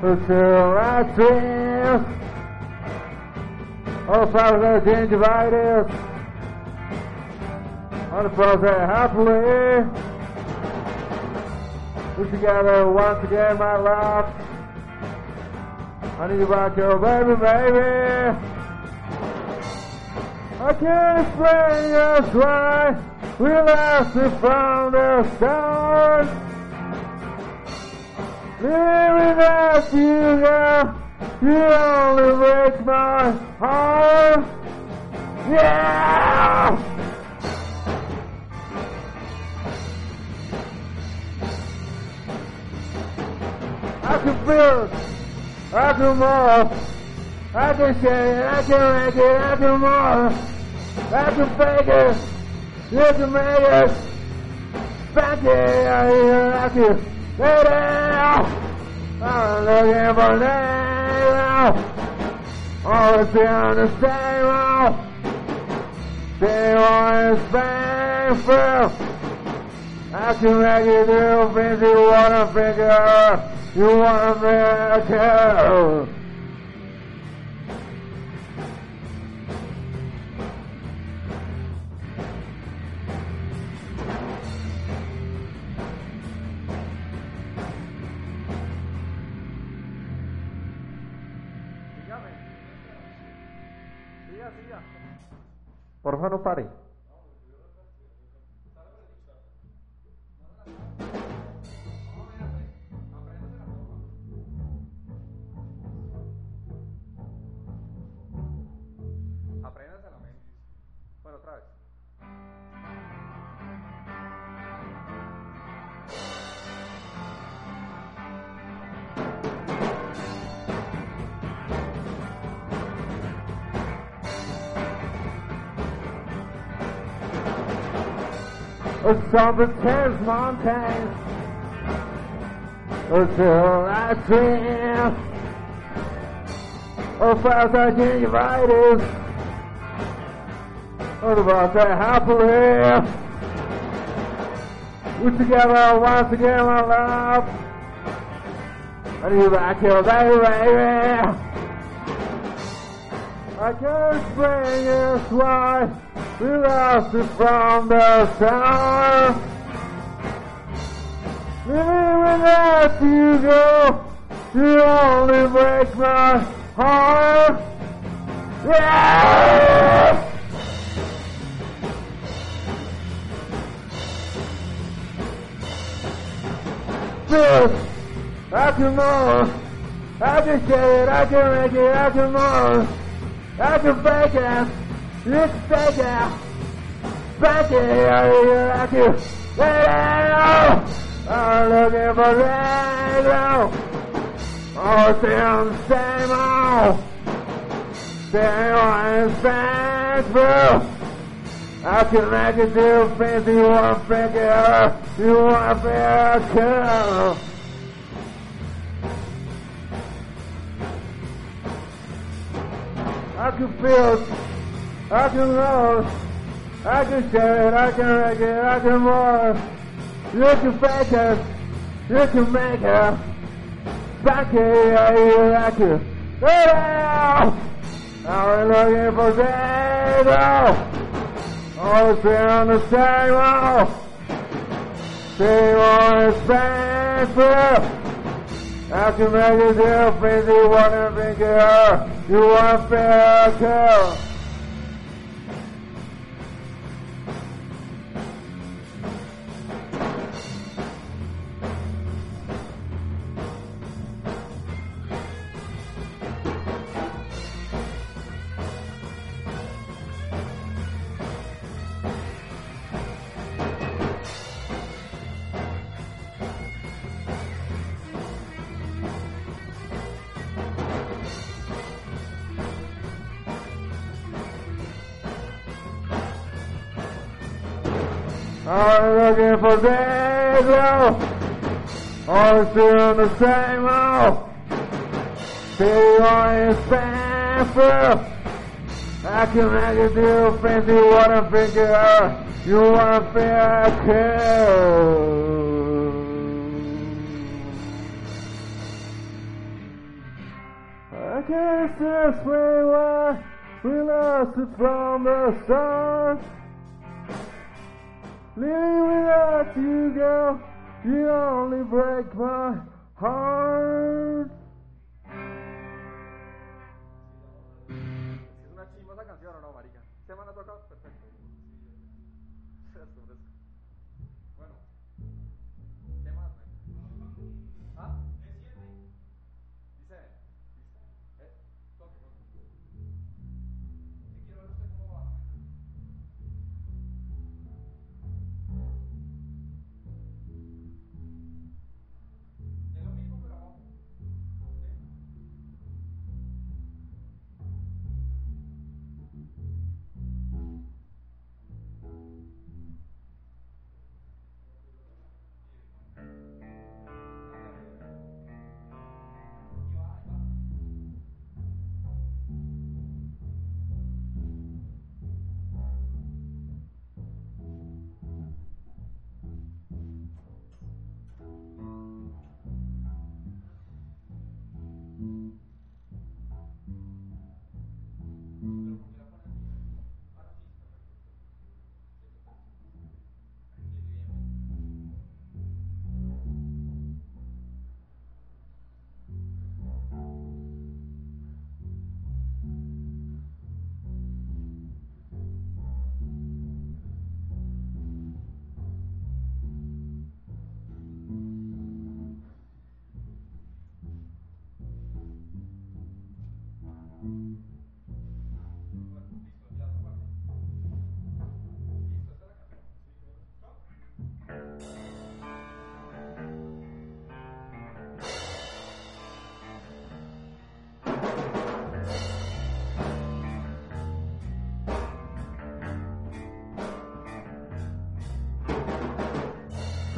Oh, that are gingivitis. Flowers that happily. We're together once again, my love. I need you back here, baby, baby. I can't explain just why we lasted from the start. Without you, girl, you only break my heart. Yeah! I can it. I can move. I can say it. I can make it. I can move. I can fake it. You can make it. Back it. I can it. I'm looking for now. Always be on the. Same one is painful. I can make it do things you wanna figure. You wanna make it. Sígame. Por favor, no pare. It's on the Trans Mountains. Until I dream of fast gingivitis. What about that happily? We're together once again, my love. And you back here, baby, baby. I can't explain this why we lost it from the start. Living without you, girl, you only break my heart. Yeah! This, I can move. I can say it, I can make it, I can move. I can fake it. You can fake it. Fake it. I can. Yeah. I'm looking for radio. Oh, damn, same old. Same one, same through. I can make it do fancy, you want to figure, you want to figure. I can feel. I can roll. I can it. I can make it. I can more. You can fake it. You can make it. Back it. I can. Yeah! I'm looking for Zero. Always been on the same road. Same is painful. I can make it difference. You wanna think it You wanna fair girl. Looking for Pedro. Always doing the same oh. old. Baby on his Stanford. I can make it do fancy what I'm thinking. You wanna feel I care. I can't explain why we lost it from the start. Living without you, girl, you only break my heart.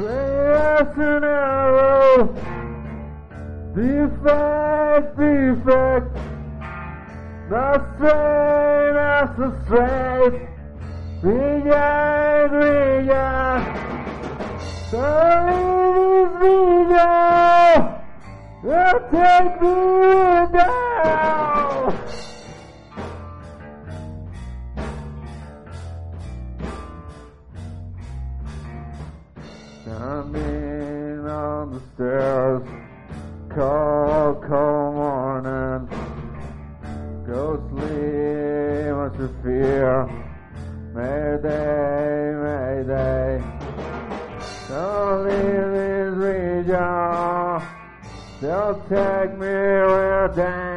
Straight an arrow. Defect, defect. The strain as the straight. Began, began. The began. You take me down. Coming on the stairs, cold, cold morning. Ghostly, much to fear. Mayday, mayday. Don't leave this region. They'll take me where down.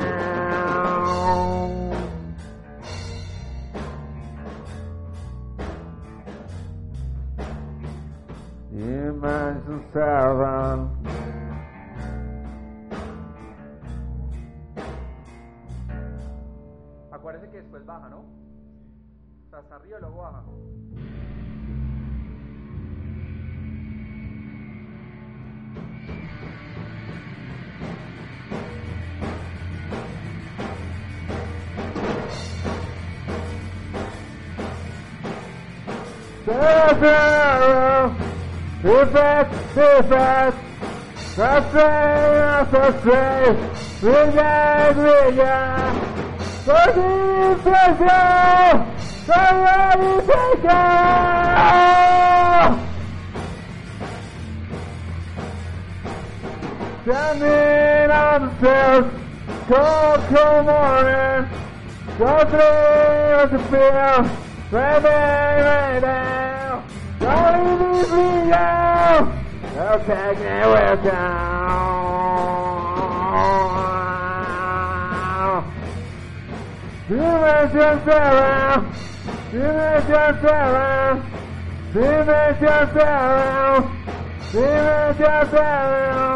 Effect, effect. That's right, that's right. Regan, regan. What is pleasure? Somebody take it! Standing on the stairs, cold, cold morning. Go through with fear. Ready, ready. Don't leave me now. Take me with down. Dimension seven. Stay around. Be back, be back. The train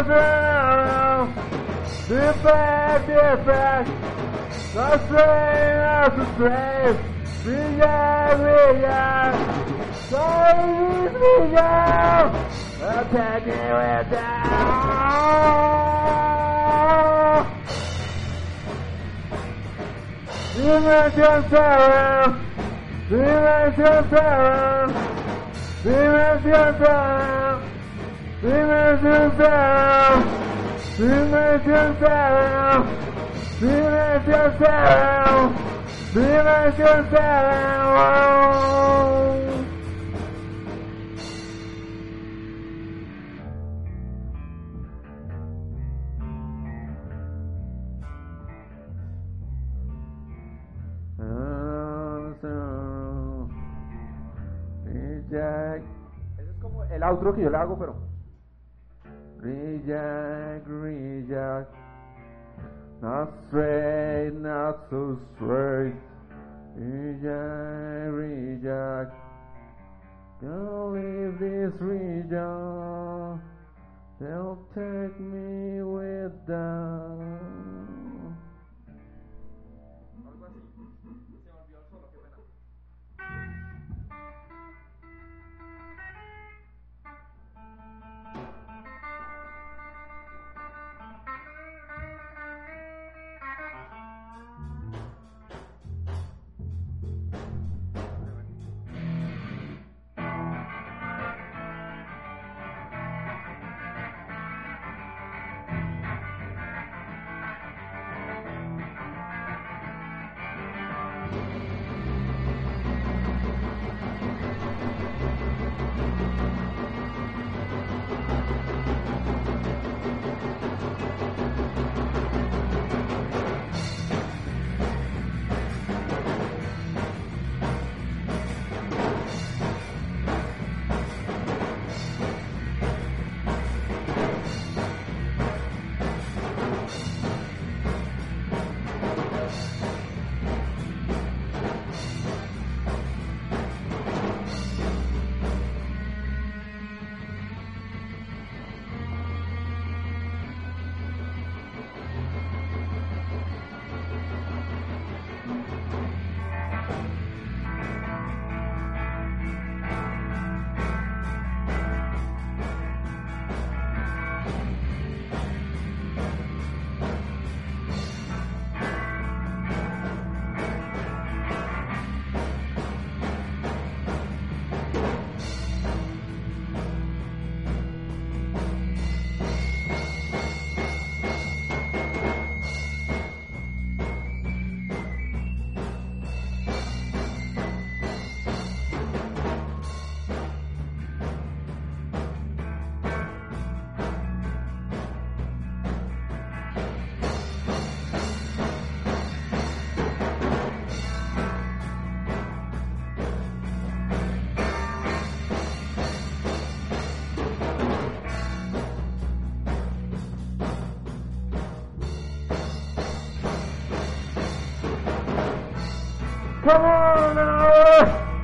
Nazareno, se perde so Nazareno se fez, brilha, brilha, sai brilha, até que eu dar. Dimension Seven, Dimension Seven, Dimension Seven. Dime sincero, dime sincero, dime sincero, dime sincero. Ah, Jack. Ese es como el outro que yo le hago, pero Reject, reject. Not straight, not so straight. Reject, reject. Don't leave this region. They'll take me with them.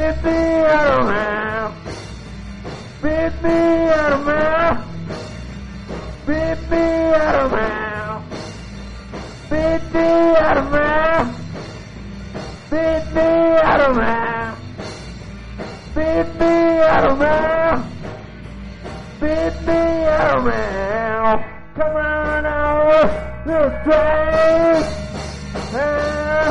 Beat me out of man. Beat me out of man. Beat me out of man. Beat me out of man. Beat me out of man. Beat me out of man. Beat me out of man. Come on over this train. Oh,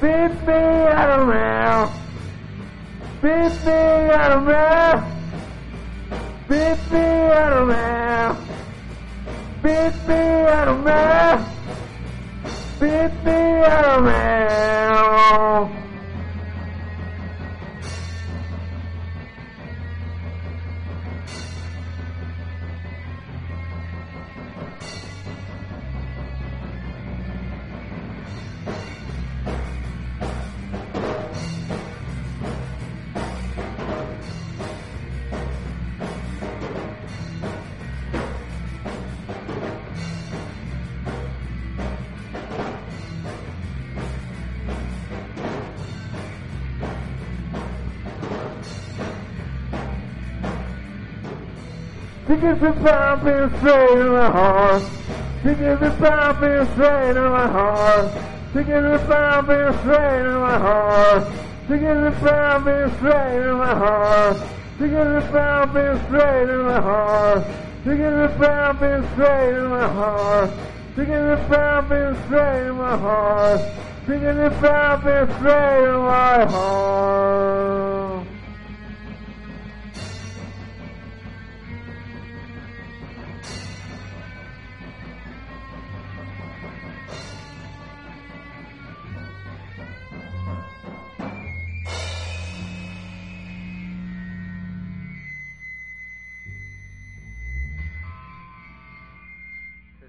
50 out of mouth. 50 out of mouth. 50 out of mouth. 50 out of mouth. out of. Because the pumping straight in my heart. Because the pumping straight in my heart. Because the pumping straight in my heart. Because the pumping straight in my heart. Because the pumping straight in my heart. Because the pumping straight in my heart. Because the pumping straight in my heart. Because the pumping straight in my heart.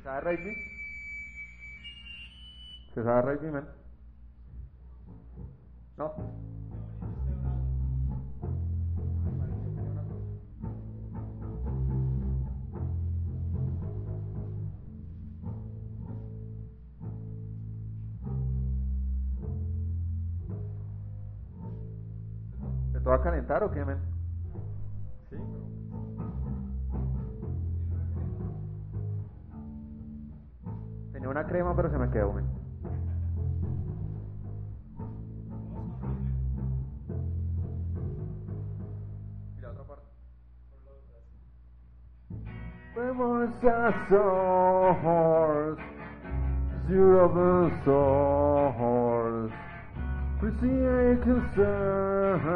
¿Se sabe rugby? ¿Se sabe rugby, man? ¿No? ¿Te toca calentar o qué, man? crema, pero se me quedó. ¿eh? Vemos a source, zero the source, proceed concern.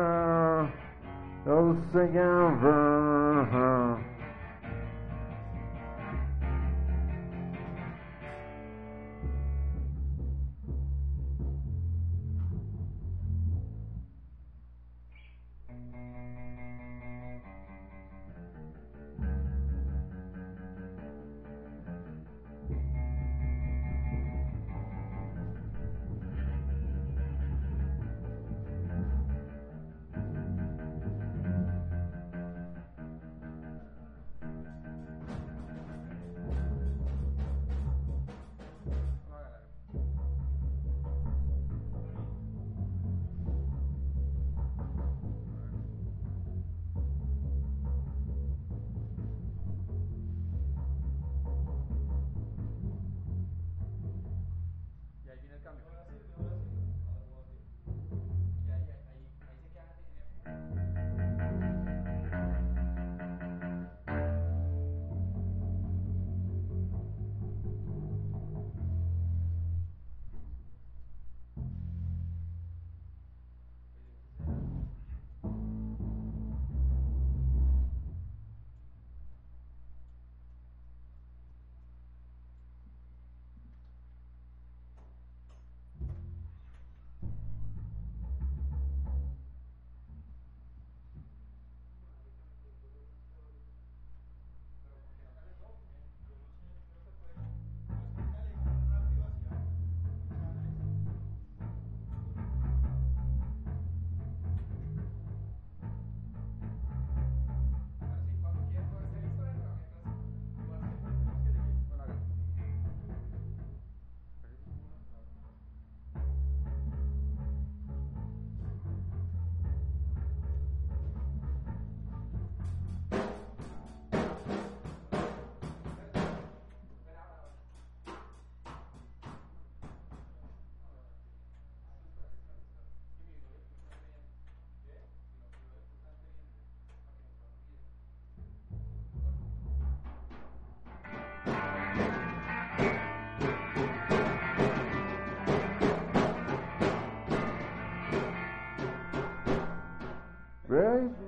Really?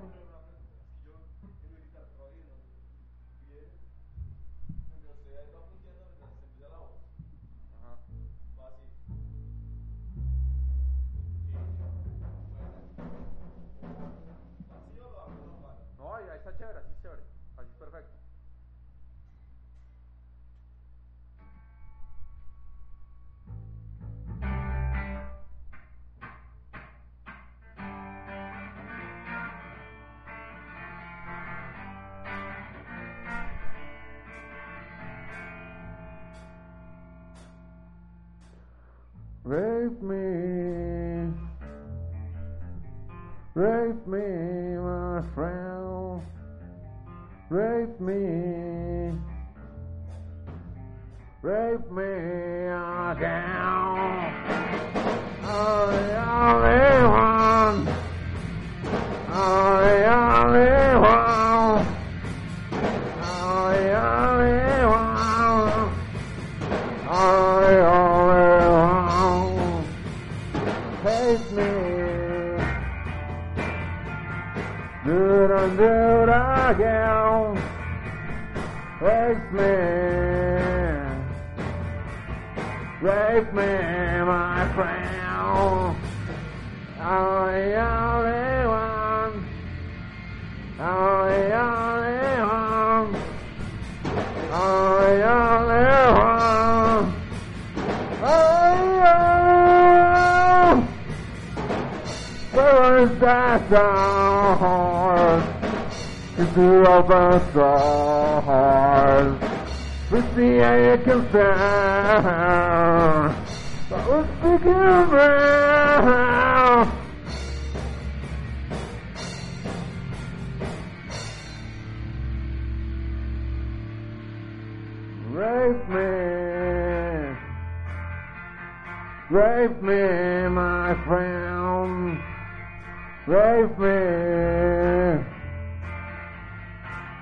Rape me. Rape me, my friend. Rape me. Rape me again. Oh, the only one. Oh, the only one. stars, into open stars. We see the you can stand, but we're sticking around. Rape me, rape me, my friend. Rape me.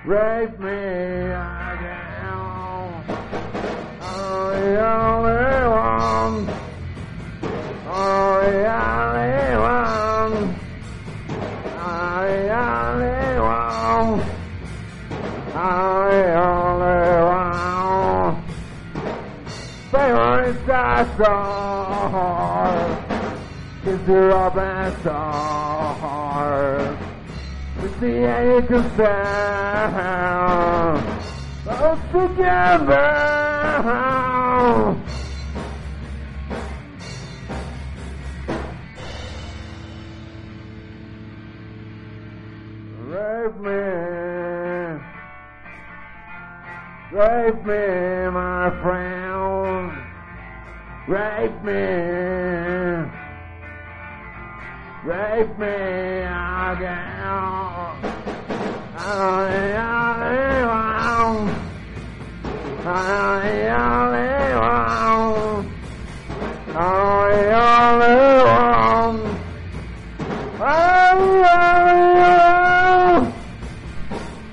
Rape me again. Oh, the only one. Oh, the only one. Oh, the only one. Oh, the only one. Favorite star. Is your up heart with the age of sound. All together. Drive me, drive me, my friend, rape me. Rape me again. I am I am I am I am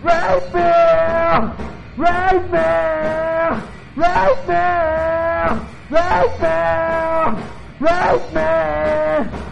Right there, right there, right there, right there, right there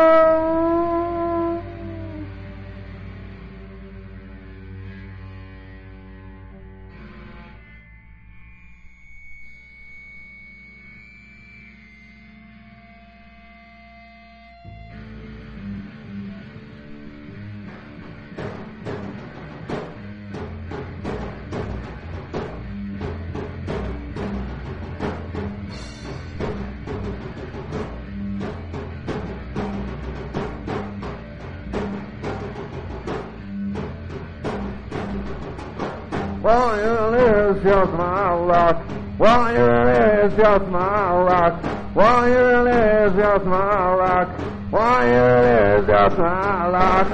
You is just my luck. You is just my luck. You is just my luck. You is just my luck.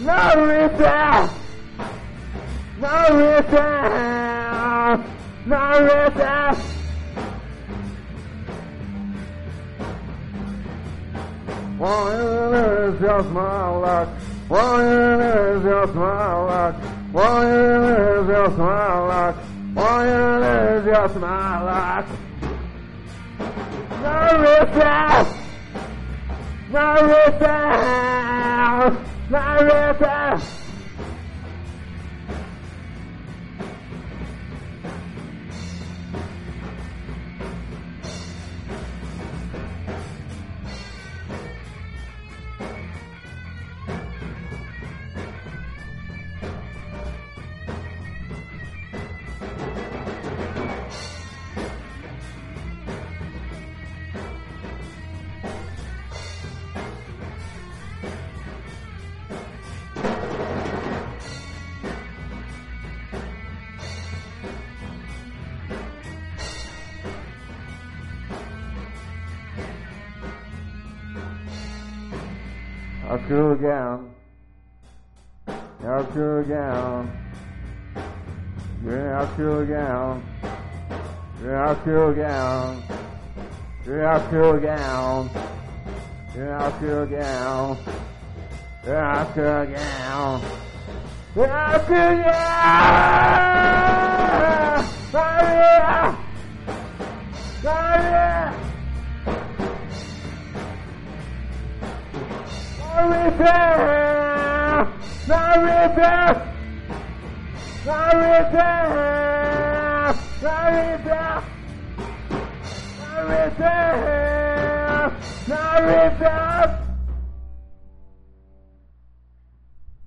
No return. No return. No return. It is just my luck. It is just my luck. Why is your smile like? Why is your smile like? No repair! No repair! No repair! I'll screw again. I'll screw again. Yeah, I'll screw again. Yeah, I'll screw again. Yeah, I'll screw again. Yeah, I'll screw again. Yeah, I'll screw again. Yeah, I'll screw again. Maria! Maria! Narita! Narita! Narita! Narita! Narita! Narita!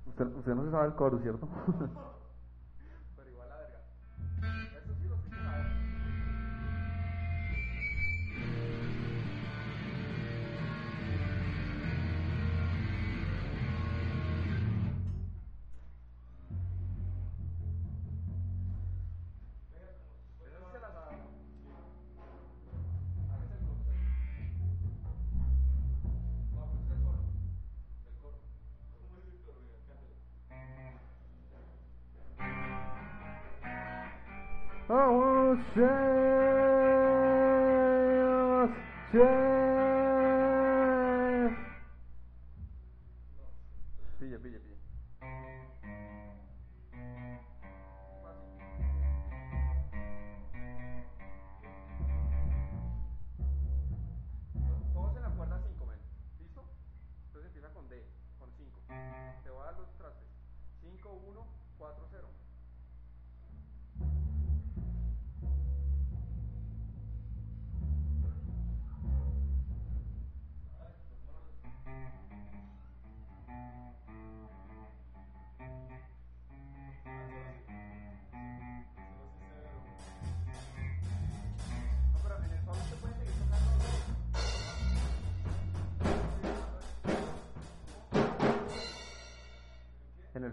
Usted, usted no se sabe el coro, ¿cierto? 514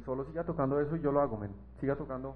solo siga tocando eso y yo lo hago, men. Siga tocando